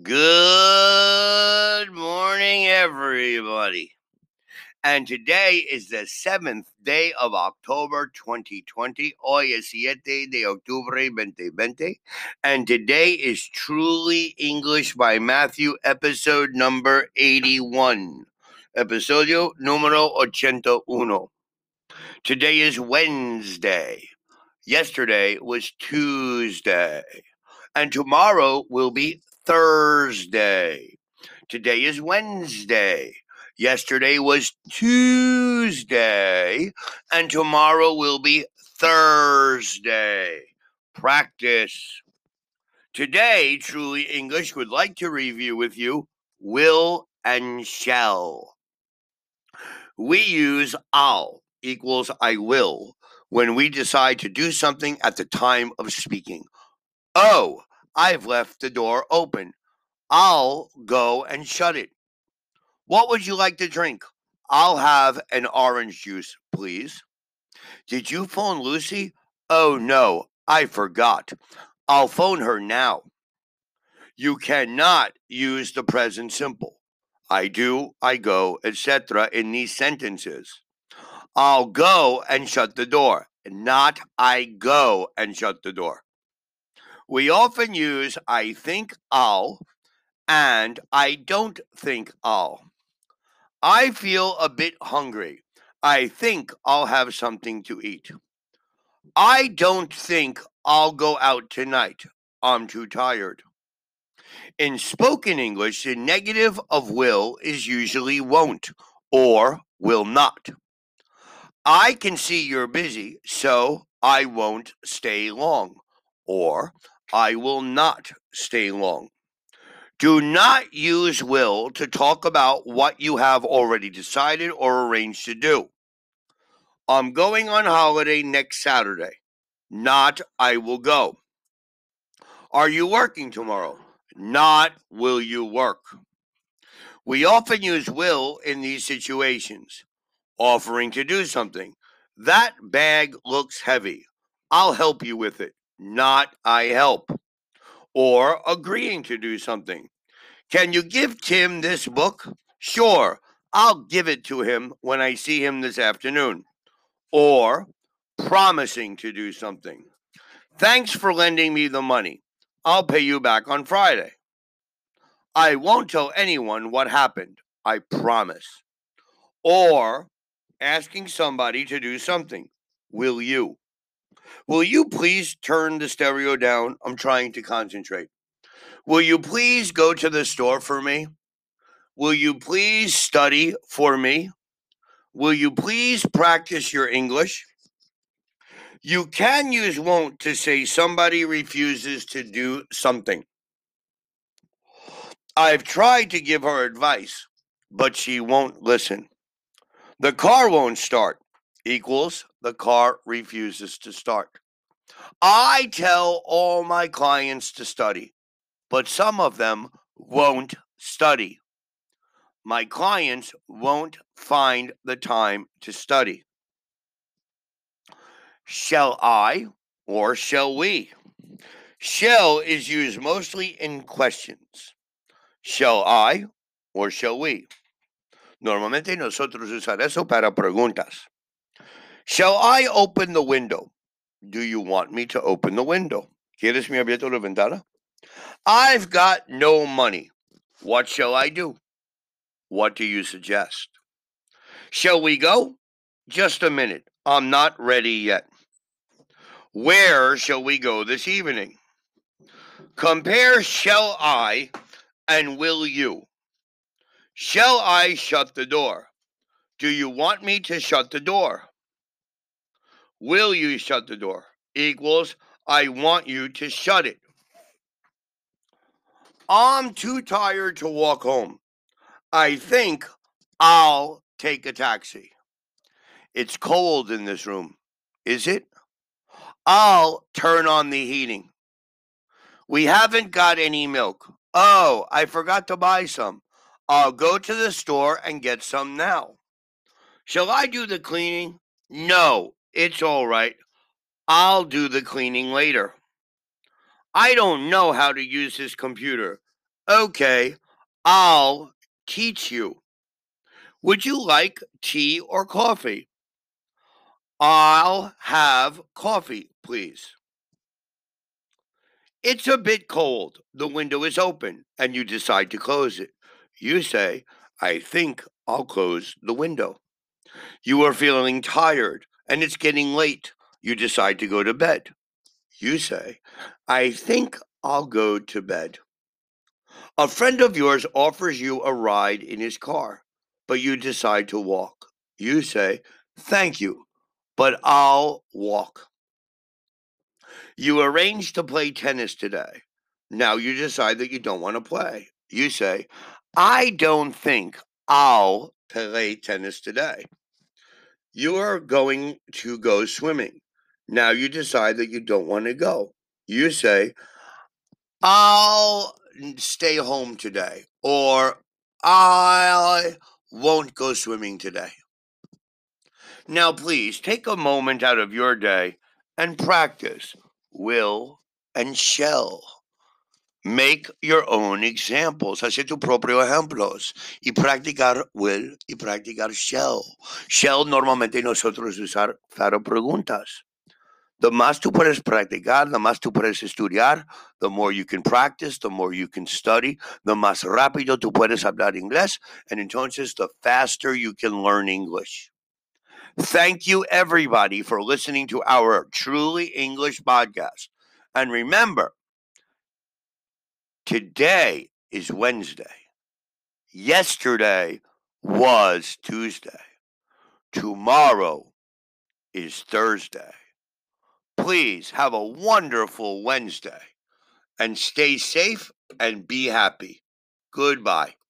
Good morning, everybody. And today is the seventh day of October 2020. Hoy es 7 de octubre 2020. And today is Truly English by Matthew, episode number 81. Episodio número 81. Today is Wednesday. Yesterday was Tuesday. And tomorrow will be Thursday. Today is Wednesday. Yesterday was Tuesday. And tomorrow will be Thursday. Practice. Today, Truly English would like to review with you will and shall. We use I'll equals I will when we decide to do something at the time of speaking. Oh, I've left the door open. I'll go and shut it. What would you like to drink? I'll have an orange juice, please. Did you phone Lucy? Oh, no, I forgot. I'll phone her now. You cannot use the present simple. I do, I go, etc. in these sentences. I'll go and shut the door, not I go and shut the door. We often use I think I'll and I don't think I'll. I feel a bit hungry. I think I'll have something to eat. I don't think I'll go out tonight. I'm too tired. In spoken English, the negative of will is usually won't or will not. I can see you're busy, so I won't stay long, or I will not stay long. Do not use will to talk about what you have already decided or arranged to do. I'm going on holiday next Saturday. Not I will go. Are you working tomorrow? Not will you work. We often use will in these situations offering to do something. That bag looks heavy. I'll help you with it, not I help. Or agreeing to do something. Can you give Tim this book? Sure, I'll give it to him when I see him this afternoon. Or promising to do something. Thanks for lending me the money. I'll pay you back on Friday. I won't tell anyone what happened. I promise. Or asking somebody to do something. Will you? Will you please turn the stereo down? I'm trying to concentrate. Will you please go to the store for me? Will you please study for me? Will you please practice your English? You can use won't to say somebody refuses to do something. I've tried to give her advice, but she won't listen. The car won't start equals the car refuses to start. I tell all my clients to study, but some of them won't study. My clients won't find the time to study. Shall I or shall we? Shall is used mostly in questions. Shall I or shall we? Normalmente nosotros usar eso para preguntas. Shall I open the window? Do you want me to open the window? ¿Quieres mi abierto la ventana? I've got no money. What shall I do? What do you suggest? Shall we go? Just a minute. I'm not ready yet. Where shall we go this evening? Compare shall I and will you. Shall I shut the door? Do you want me to shut the door? Will you shut the door? Equals, I want you to shut it. I'm too tired to walk home. I think I'll take a taxi. It's cold in this room. Is it? I'll turn on the heating. We haven't got any milk. Oh, I forgot to buy some. I'll go to the store and get some now. Shall I do the cleaning? No, it's all right. I'll do the cleaning later. I don't know how to use this computer. Okay, I'll teach you. Would you like tea or coffee? I'll have coffee, please. It's a bit cold. The window is open, and you decide to close it. You say, I think I'll close the window. You are feeling tired, and it's getting late. You decide to go to bed. You say, I think I'll go to bed. A friend of yours offers you a ride in his car, but you decide to walk. You say, Thank you, but I'll walk. You arrange to play tennis today. Now you decide that you don't want to play. You say, I don't think I'll play tennis today. You are going to go swimming. Now you decide that you don't want to go. You say, I'll stay home today, or I won't go swimming today. Now, please take a moment out of your day and practice will, and shall. Make your own examples, hacer tus propios ejemplos y practicar will y practicar shall. Shall normalmente nosotros usar para preguntas. The más tú puedes practicar, the más tú puedes estudiar, the more you can practice, the more you can study, the más rápido tú puedes hablar inglés, and entonces the faster you can learn English. Thank you, everybody, for listening to our Truly English podcast. And remember, today is Wednesday. Yesterday was Tuesday. Tomorrow is Thursday. Please have a wonderful Wednesday and stay safe and be happy. Goodbye.